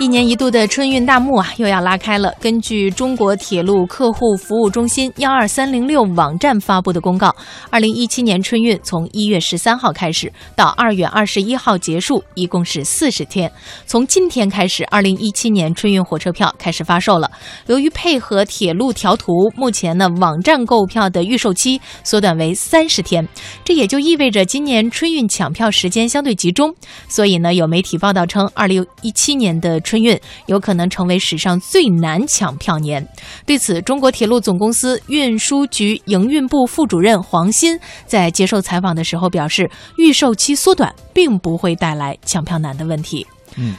一年一度的春运大幕啊，又要拉开了。根据中国铁路客户服务中心幺二三零六网站发布的公告，二零一七年春运从一月十三号开始到二月二十一号结束，一共是四十天。从今天开始，二零一七年春运火车票开始发售了。由于配合铁路调图，目前呢网站购票的预售期缩短为三十天，这也就意味着今年春运抢票时间相对集中。所以呢，有媒体报道称，二零一七年的春运有可能成为史上最难抢票年。对此，中国铁路总公司运输局营运部副主任黄鑫在接受采访的时候表示，预售期缩短并不会带来抢票难的问题。嗯，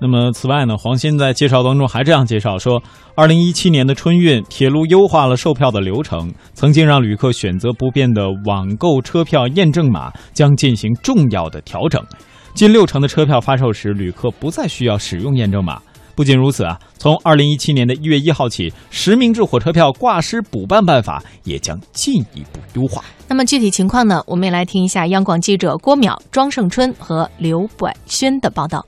那么此外呢，黄鑫在介绍当中还这样介绍说，二零一七年的春运，铁路优化了售票的流程，曾经让旅客选择不便的网购车票验证码将进行重要的调整。近六成的车票发售时，旅客不再需要使用验证码。不仅如此啊，从二零一七年的一月一号起，实名制火车票挂失补办办法也将进一步优化。那么具体情况呢？我们也来听一下央广记者郭淼、庄胜春和刘柏轩的报道。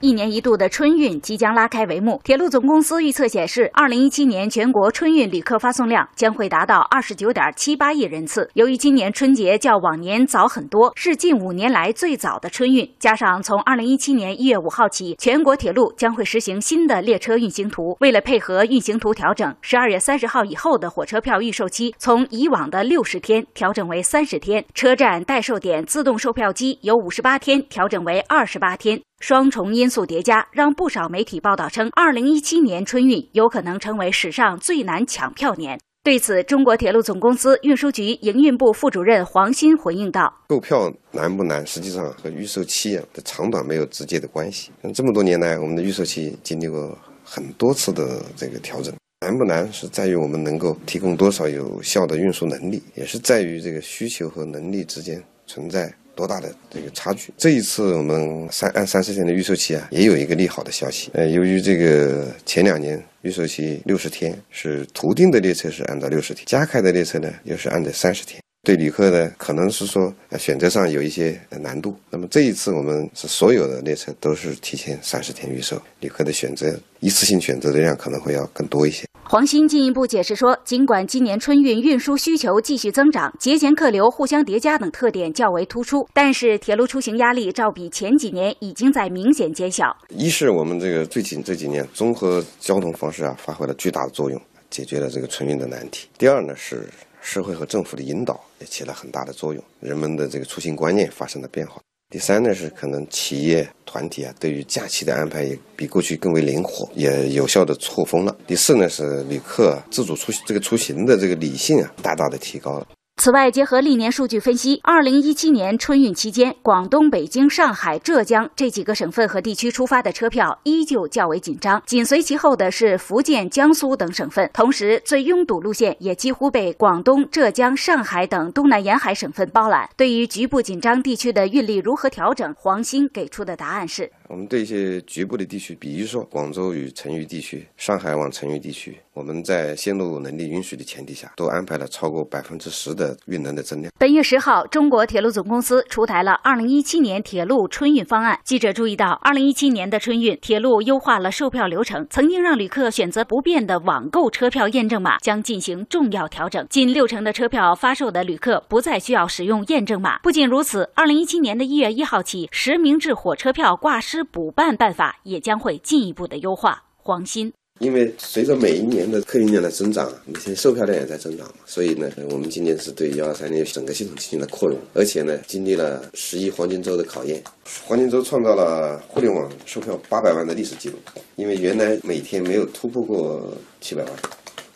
一年一度的春运即将拉开帷幕。铁路总公司预测显示，二零一七年全国春运旅客发送量将会达到二十九点七八亿人次。由于今年春节较往年早很多，是近五年来最早的春运，加上从二零一七年一月五号起，全国铁路将会实行新的列车运行图。为了配合运行图调整，十二月三十号以后的火车票预售期从以往的六十天调整为三十天，车站代售点自动售票机由五十八天调整为二十八天。双重因素叠加，让不少媒体报道称，二零一七年春运有可能成为史上最难抢票年。对此，中国铁路总公司运输局营运部副主任黄鑫回应道：“购票难不难，实际上和预售期的长短没有直接的关系。这么多年来，我们的预售期经历过很多次的这个调整，难不难是在于我们能够提供多少有效的运输能力，也是在于这个需求和能力之间存在。”多大的这个差距？这一次我们三按三十天的预售期啊，也有一个利好的消息。呃，由于这个前两年预售期六十天是图定的列车是按照六十天，加开的列车呢又是按照三十天，对旅客呢可能是说选择上有一些难度。那么这一次我们是所有的列车都是提前三十天预售，旅客的选择一次性选择的量可能会要更多一些。黄鑫进一步解释说，尽管今年春运运输需求继续增长，节前客流互相叠加等特点较为突出，但是铁路出行压力照比前几年已经在明显减小。一是我们这个最近这几年综合交通方式啊发挥了巨大的作用，解决了这个春运的难题。第二呢是社会和政府的引导也起了很大的作用，人们的这个出行观念发生了变化。第三呢是可能企业团体啊对于假期的安排也比过去更为灵活，也有效的错峰了。第四呢是旅客自主出这个出行的这个理性啊大大的提高了。此外，结合历年数据分析，二零一七年春运期间，广东、北京、上海、浙江这几个省份和地区出发的车票依旧较为紧张，紧随其后的是福建、江苏等省份。同时，最拥堵路线也几乎被广东、浙江、上海等东南沿海省份包揽。对于局部紧张地区的运力如何调整，黄鑫给出的答案是。我们对一些局部的地区，比如说广州与成渝地区、上海往成渝地区，我们在线路能力允许的前提下，都安排了超过百分之十的运能的增量。本月十号，中国铁路总公司出台了二零一七年铁路春运方案。记者注意到，二零一七年的春运，铁路优化了售票流程，曾经让旅客选择不便的网购车票验证码将进行重要调整。近六成的车票发售的旅客不再需要使用验证码。不仅如此，二零一七年的一月一号起，实名制火车票挂失。补办办法也将会进一步的优化。黄鑫，因为随着每一年的客运量的增长，每天售票量也在增长，所以呢，我们今年是对幺二三零整个系统进行了扩容，而且呢，经历了十亿黄金周的考验，黄金周创造了互联网售票八百万的历史记录，因为原来每天没有突破过七百万，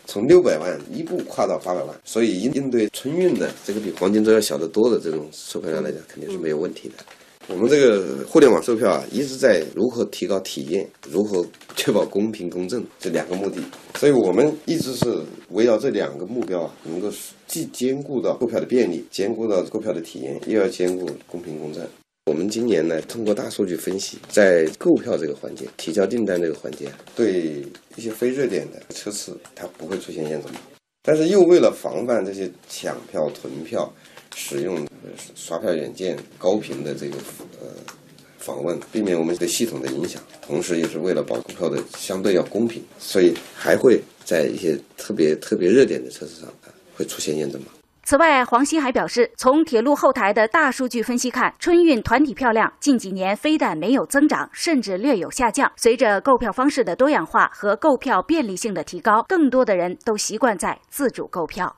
从六百万一步跨到八百万，所以应应对春运的这个比黄金周要小得多的这种售票量来讲，肯定是没有问题的。我们这个互联网售票啊，一直在如何提高体验，如何确保公平公正这两个目的，所以我们一直是围绕这两个目标啊，能够既兼顾到购票的便利，兼顾到购票的体验，又要兼顾公平公正。我们今年呢，通过大数据分析，在购票这个环节、提交订单这个环节，对一些非热点的车次，它不会出现验证码，但是又为了防范这些抢票、囤票。使用刷票软件高频的这个呃访问，避免我们对系统的影响，同时也是为了保购票的相对要公平，所以还会在一些特别特别热点的车次上会出现验证码。此外，黄鑫还表示，从铁路后台的大数据分析看，春运团体票量近几年非但没有增长，甚至略有下降。随着购票方式的多样化和购票便利性的提高，更多的人都习惯在自主购票。